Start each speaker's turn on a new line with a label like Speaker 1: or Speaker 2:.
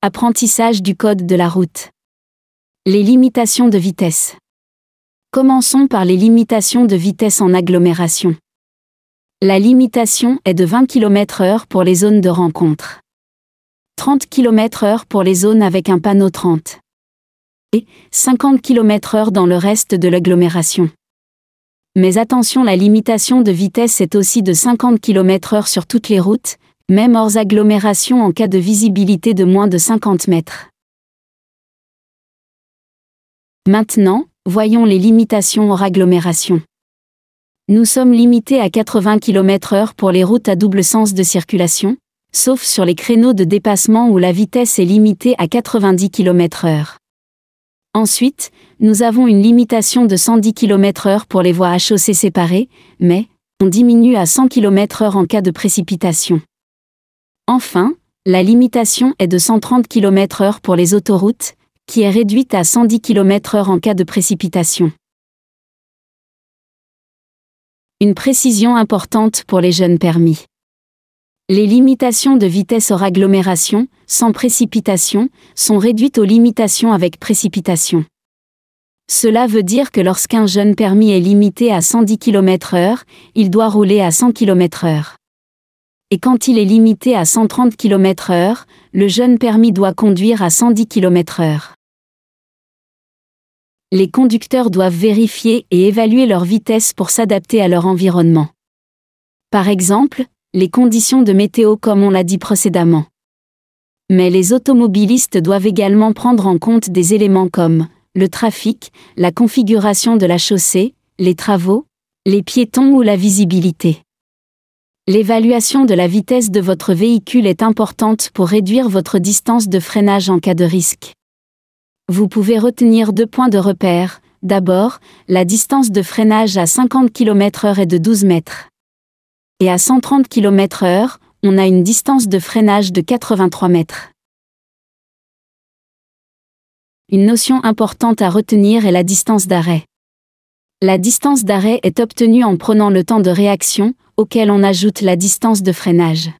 Speaker 1: Apprentissage du code de la route. Les limitations de vitesse. Commençons par les limitations de vitesse en agglomération. La limitation est de 20 km/h pour les zones de rencontre. 30 km/h pour les zones avec un panneau 30. Et 50 km/h dans le reste de l'agglomération. Mais attention, la limitation de vitesse est aussi de 50 km/h sur toutes les routes, même hors agglomération en cas de visibilité de moins de 50 mètres. Maintenant, voyons les limitations hors agglomération. Nous sommes limités à 80 km/h pour les routes à double sens de circulation, sauf sur les créneaux de dépassement où la vitesse est limitée à 90 km/h. Ensuite, nous avons une limitation de 110 km/h pour les voies à chaussée séparées, mais on diminue à 100 km/h en cas de précipitation. Enfin, la limitation est de 130 km/h pour les autoroutes, qui est réduite à 110 km/h en cas de précipitation. Une précision importante pour les jeunes permis. Les limitations de vitesse hors agglomération, sans précipitation, sont réduites aux limitations avec précipitation. Cela veut dire que lorsqu'un jeune permis est limité à 110 km/h, il doit rouler à 100 km/h et quand il est limité à 130 km/h, le jeune permis doit conduire à 110 km/h. Les conducteurs doivent vérifier et évaluer leur vitesse pour s'adapter à leur environnement. Par exemple, les conditions de météo comme on l'a dit précédemment. Mais les automobilistes doivent également prendre en compte des éléments comme le trafic, la configuration de la chaussée, les travaux, les piétons ou la visibilité. L'évaluation de la vitesse de votre véhicule est importante pour réduire votre distance de freinage en cas de risque. Vous pouvez retenir deux points de repère. D'abord, la distance de freinage à 50 km/h est de 12 mètres. Et à 130 km/h, on a une distance de freinage de 83 mètres. Une notion importante à retenir est la distance d'arrêt. La distance d'arrêt est obtenue en prenant le temps de réaction, auquel on ajoute la distance de freinage.